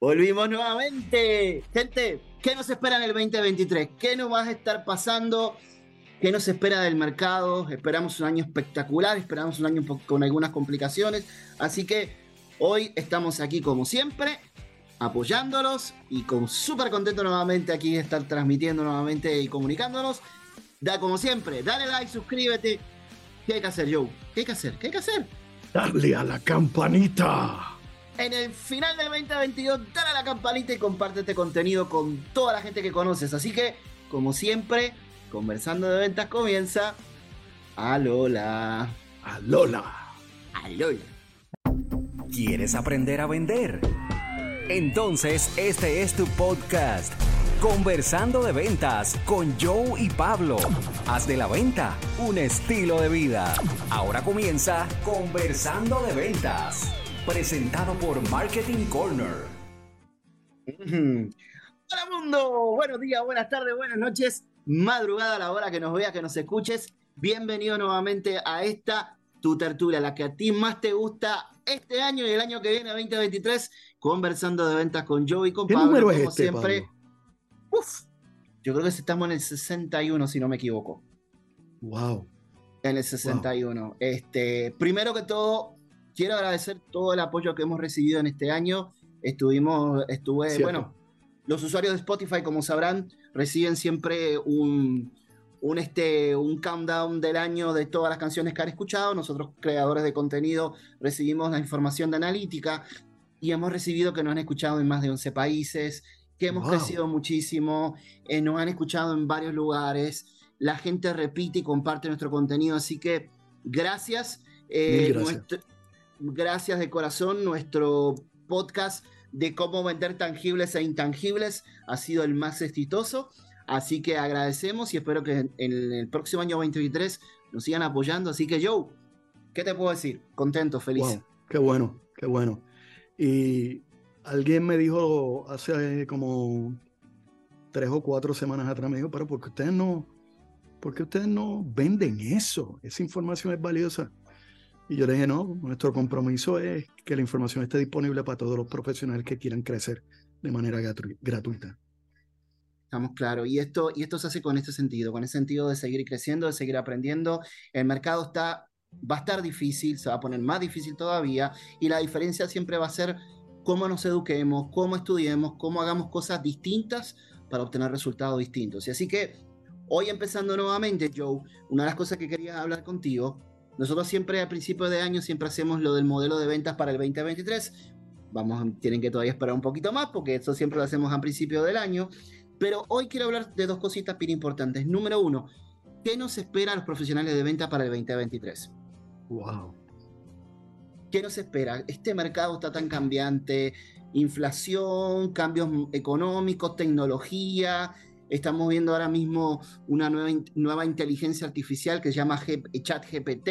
Volvimos nuevamente. Gente, ¿qué nos espera en el 2023? ¿Qué nos va a estar pasando? ¿Qué nos espera del mercado? Esperamos un año espectacular, esperamos un año con algunas complicaciones. Así que hoy estamos aquí como siempre, apoyándolos y con súper contento nuevamente aquí de estar transmitiendo nuevamente y comunicándonos. Da como siempre, dale like, suscríbete. ¿Qué hay que hacer, Joe? ¿Qué hay que hacer? ¿Qué hay que hacer? Darle a la campanita en el final del 2022, dale a la campanita y comparte este contenido con toda la gente que conoces. Así que, como siempre, conversando de ventas comienza. A Lola. A Lola. A Lola. ¿Quieres aprender a vender? Entonces, este es tu podcast. Conversando de ventas con Joe y Pablo. Haz de la venta un estilo de vida. Ahora comienza Conversando de ventas presentado por Marketing Corner. Hola mundo, buenos días, buenas tardes, buenas noches, madrugada a la hora que nos veas, que nos escuches. Bienvenido nuevamente a esta tu tertulia, la que a ti más te gusta este año y el año que viene, 2023, conversando de ventas con Joe y con ¿Qué Pablo, número es este, siempre. Uf, yo creo que estamos en el 61, si no me equivoco. Wow. En el 61. Este, primero que todo, quiero agradecer todo el apoyo que hemos recibido en este año. Estuvimos, estuve, bueno, los usuarios de Spotify, como sabrán, reciben siempre un, un, este, un countdown del año de todas las canciones que han escuchado. Nosotros, creadores de contenido, recibimos la información de analítica y hemos recibido que nos han escuchado en más de 11 países, que hemos crecido muchísimo, eh, nos han escuchado en varios lugares. La gente repite y comparte nuestro contenido, así que gracias. Eh, gracias gracias de corazón. Nuestro podcast de cómo vender tangibles e intangibles ha sido el más exitoso. Así que agradecemos y espero que en el próximo año 2023 nos sigan apoyando. Así que Joe, ¿qué te puedo decir? Contento, feliz. qué bueno, qué bueno. Y alguien me dijo hace como tres o cuatro semanas atrás, me dijo, pero ¿por qué ustedes no, por qué ustedes no venden eso? Esa información es valiosa. Y yo le dije, no, nuestro compromiso es que la información esté disponible para todos los profesionales que quieran crecer de manera gratuita. Estamos claros. Y esto, y esto se hace con este sentido, con el sentido de seguir creciendo, de seguir aprendiendo. El mercado está, va a estar difícil, se va a poner más difícil todavía. Y la diferencia siempre va a ser cómo nos eduquemos, cómo estudiemos, cómo hagamos cosas distintas para obtener resultados distintos. Y así que hoy empezando nuevamente, Joe, una de las cosas que quería hablar contigo nosotros siempre al principio de año siempre hacemos lo del modelo de ventas para el 2023. Vamos, tienen que todavía esperar un poquito más porque eso siempre lo hacemos al principio del año. Pero hoy quiero hablar de dos cositas bien importantes. Número uno, ¿qué nos espera a los profesionales de venta para el 2023? Wow. ¿Qué nos espera? Este mercado está tan cambiante, inflación, cambios económicos, tecnología, Estamos viendo ahora mismo una nueva, inteligencia artificial que se llama ChatGPT,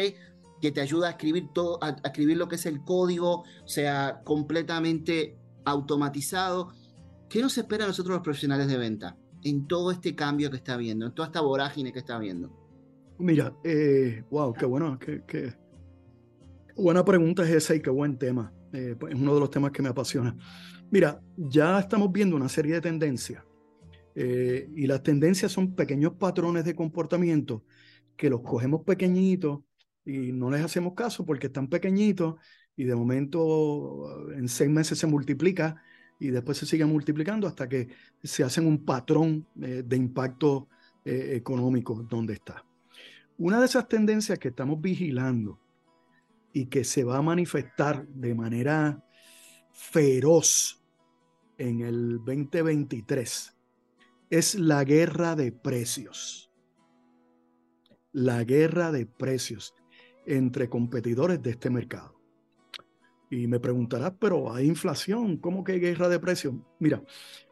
que te ayuda a escribir todo, a, escribir lo que es el código, o sea, completamente automatizado. ¿Qué nos espera a nosotros los profesionales de venta en todo este cambio que está viendo, en toda esta vorágine que está viendo? Mira, eh, wow, qué bueno, qué, buena pregunta es esa y qué buen tema. Eh, pues, es uno de los temas que me apasiona. Mira, ya estamos viendo una serie de tendencias eh, y las tendencias son pequeños patrones de comportamiento que los cogemos pequeñitos y no les hacemos caso porque están pequeñitos y de momento en seis meses se multiplica y después se sigue multiplicando hasta que se hacen un patrón eh, de impacto eh, económico donde está. Una de esas tendencias que estamos vigilando y que se va a manifestar de manera feroz en el 2023 es la guerra de precios. La guerra de precios entre competidores de este mercado. Y me preguntarás, pero hay inflación, ¿cómo que hay guerra de precios? Mira,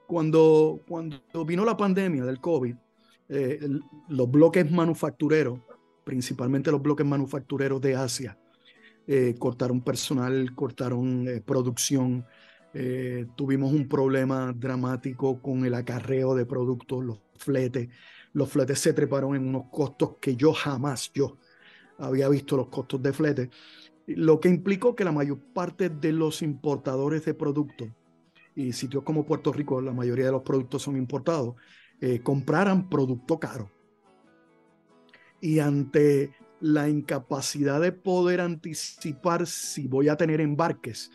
cuando, cuando vino la pandemia del COVID, eh, los bloques manufactureros, principalmente los bloques manufactureros de Asia, eh, cortaron personal, cortaron eh, producción, eh, tuvimos un problema dramático con el acarreo de productos, los fletes. Los fletes se treparon en unos costos que yo jamás, yo había visto los costos de flete, lo que implicó que la mayor parte de los importadores de productos y sitios como Puerto Rico, la mayoría de los productos son importados, eh, compraran producto caro. Y ante la incapacidad de poder anticipar si voy a tener embarques,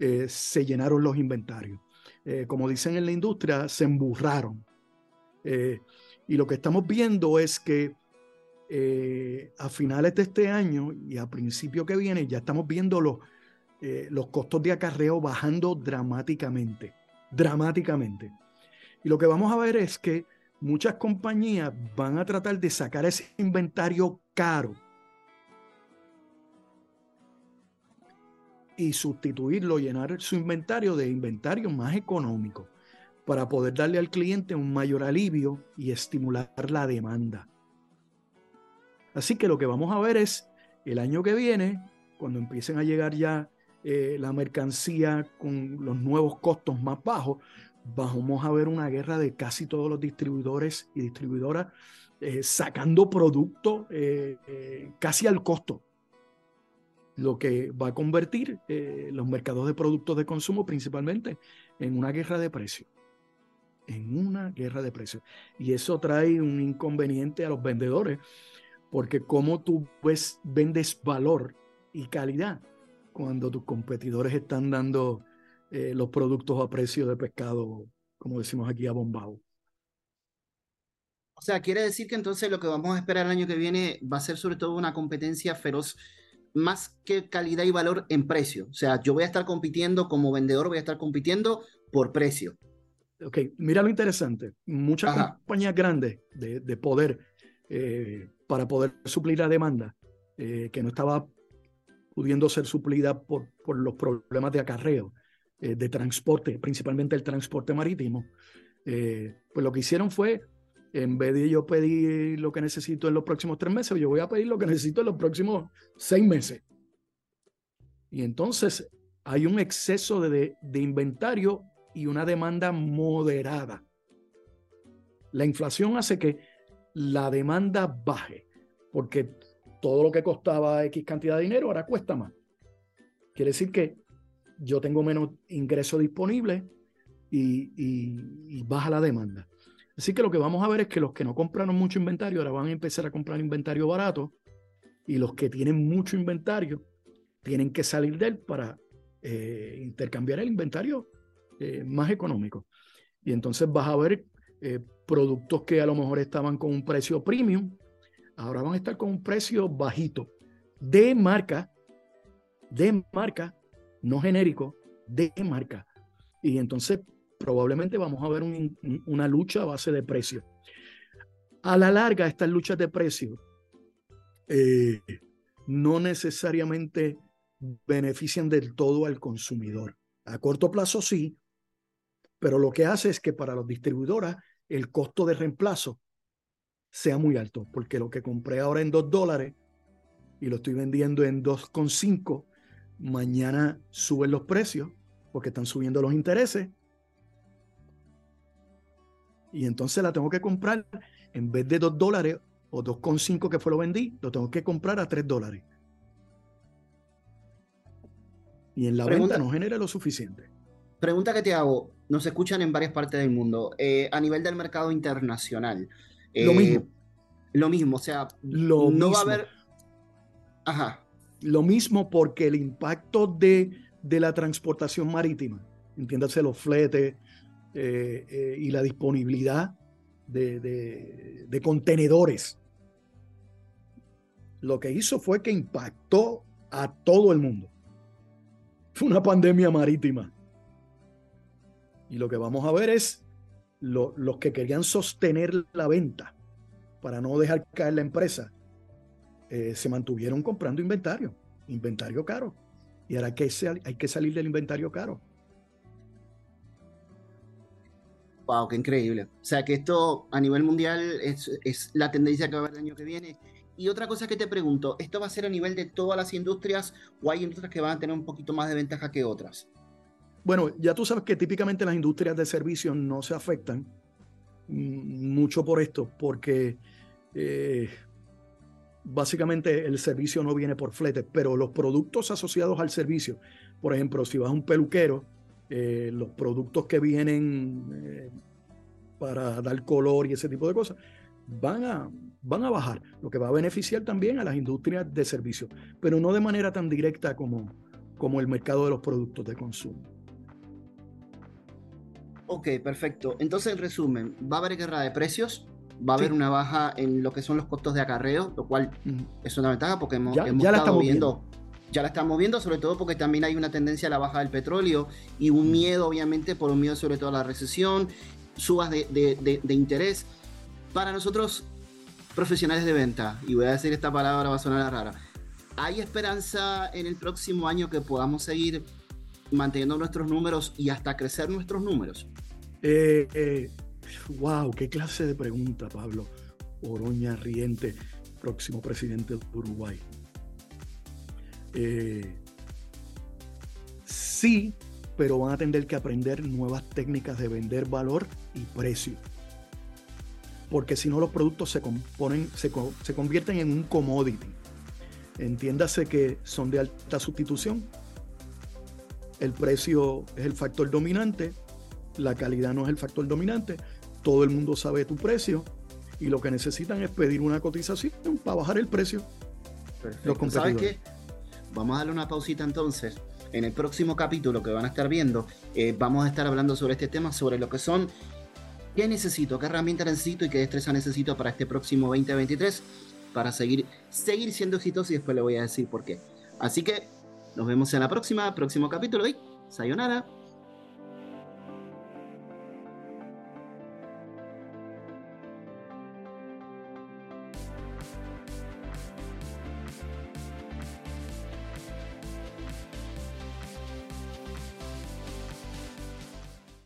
eh, se llenaron los inventarios. Eh, como dicen en la industria, se emburraron. y lo que estamos viendo es que a finales de este año y a principio que viene ya estamos viendo los, los costos de acarreo bajando dramáticamente, dramáticamente. Y lo que vamos a ver es que muchas compañías van a tratar de sacar ese inventario caro y sustituirlo, llenar su inventario de inventario más económico para poder darle al cliente un mayor alivio y estimular la demanda. Así que lo que vamos a ver es el año que viene, cuando empiecen a llegar ya eh, la mercancía con los nuevos costos más bajos, vamos a ver una guerra de casi todos los distribuidores y distribuidoras eh, sacando productos eh, eh, casi al costo, lo que va a convertir los mercados de productos de consumo principalmente en una guerra de precios, en una guerra de precios. Y eso trae un inconveniente a los vendedores, porque como tú vendes valor y calidad cuando tus competidores están dando eh, los productos a precio de pescado, como decimos aquí, a bombao. O sea, quiere decir que entonces lo que vamos a esperar el año que viene va a ser sobre todo una competencia feroz, más que calidad y valor en precio. O sea, yo voy a estar compitiendo como vendedor, voy a estar compitiendo por precio. Ok, mira lo interesante. Muchas compañías grandes de, poder eh, para poder suplir la demanda eh, que no estaba pudiendo ser suplida por, por los problemas de acarreo, eh, de transporte, principalmente el transporte marítimo, eh, pues lo que hicieron fue, en vez de yo pedir lo que necesito en los próximos tres meses, yo voy a pedir lo que necesito en los próximos seis meses. Y entonces hay un exceso de, inventario y una demanda moderada. La inflación hace que la demanda baje, porque todo lo que costaba X cantidad de dinero ahora cuesta más. Quiere decir que yo tengo menos ingreso disponible y, baja la demanda. Así que lo que vamos a ver es que los que no compraron mucho inventario ahora van a empezar a comprar inventario barato y los que tienen mucho inventario tienen que salir de él para eh, intercambiar el inventario eh, más económico. Y entonces vas a ver eh, productos que a lo mejor estaban con un precio premium, ahora van a estar con un precio bajito de marca, de marca no genérico, de marca. Y entonces probablemente vamos a ver una lucha a base de precio. A la larga, estas luchas de precio eh, no necesariamente benefician del todo al consumidor. A corto plazo sí, pero lo que hace es que para los distribuidoras el costo de reemplazo sea muy alto, porque lo que compré ahora en 2 dólares y lo estoy vendiendo en 2,5, mañana suben los precios porque están subiendo los intereses. Y entonces la tengo que comprar en vez de 2 dólares o 2,5 que fue lo vendí, lo tengo que comprar a 3 dólares. Y en la venta no genera lo suficiente. Pregunta que te hago, nos escuchan en varias partes del mundo, eh, a nivel del mercado internacional. lo mismo. Eh, lo mismo, o sea, lo no va a haber... Ajá. Lo mismo porque el impacto de, de la transportación marítima, entiéndase los fletes eh, eh, y la disponibilidad de, contenedores, lo que hizo fue que impactó a todo el mundo. Fue una pandemia marítima. Y lo que vamos a ver es los que querían sostener la venta para no dejar caer la empresa, eh, se mantuvieron comprando inventario, inventario caro. Y ahora que, hay que salir del inventario caro. Wow, qué increíble. O sea que esto a nivel mundial es, la tendencia que va a haber el año que viene. Y otra cosa que te pregunto, ¿esto va a ser a nivel de todas las industrias o hay industrias que van a tener un poquito más de ventaja que otras? Bueno, ya tú sabes que típicamente las industrias de servicios no se afectan mm, mucho por esto, porque eh, básicamente el servicio no viene por flete, pero los productos asociados al servicio, por ejemplo, si vas a un peluquero eh, los productos que vienen eh, para dar color y ese tipo de cosas, van a, van a bajar, lo que va a beneficiar también a las industrias de servicio, pero no de manera tan directa como, como el mercado de los productos de consumo. Ok, perfecto. Entonces, en resumen, va a haber guerra de precios, va a haber una baja en lo que son los costos de acarreo, lo cual es una ventaja porque hemos, ya, la estado viendo, ya la estamos viendo, sobre todo porque también hay una tendencia a la baja del petróleo y un miedo, obviamente, por un miedo sobre todo a la recesión, subas de, de interés. Para nosotros, profesionales de venta, y voy a decir esta palabra, va a sonar rara, ¿hay esperanza en el próximo año que podamos seguir manteniendo nuestros números y hasta crecer nuestros números? Eh, eh, wow, qué clase de pregunta, Pablo. Oroña Riente, próximo presidente de Uruguay. Eh, sí, pero van a tener que aprender nuevas técnicas de vender valor y precio. Porque si no, los productos se, componen, se, se convierten en un commodity. Entiéndase que son de alta sustitución. El precio es el factor dominante, la calidad no es el factor dominante, todo el mundo sabe tu precio y lo que necesitan es pedir una cotización para bajar el precio. Perfecto. ¿Sabes qué? Vamos a darle una pausita entonces. En el próximo capítulo que van a estar viendo, eh, vamos a estar hablando sobre este tema, sobre lo que son qué necesito, qué herramienta necesito y qué destreza necesito para este próximo 2023 para seguir, seguir siendo exitoso y después le voy a decir por qué. Así que nos vemos en la próxima, próximo capítulo y sayonara.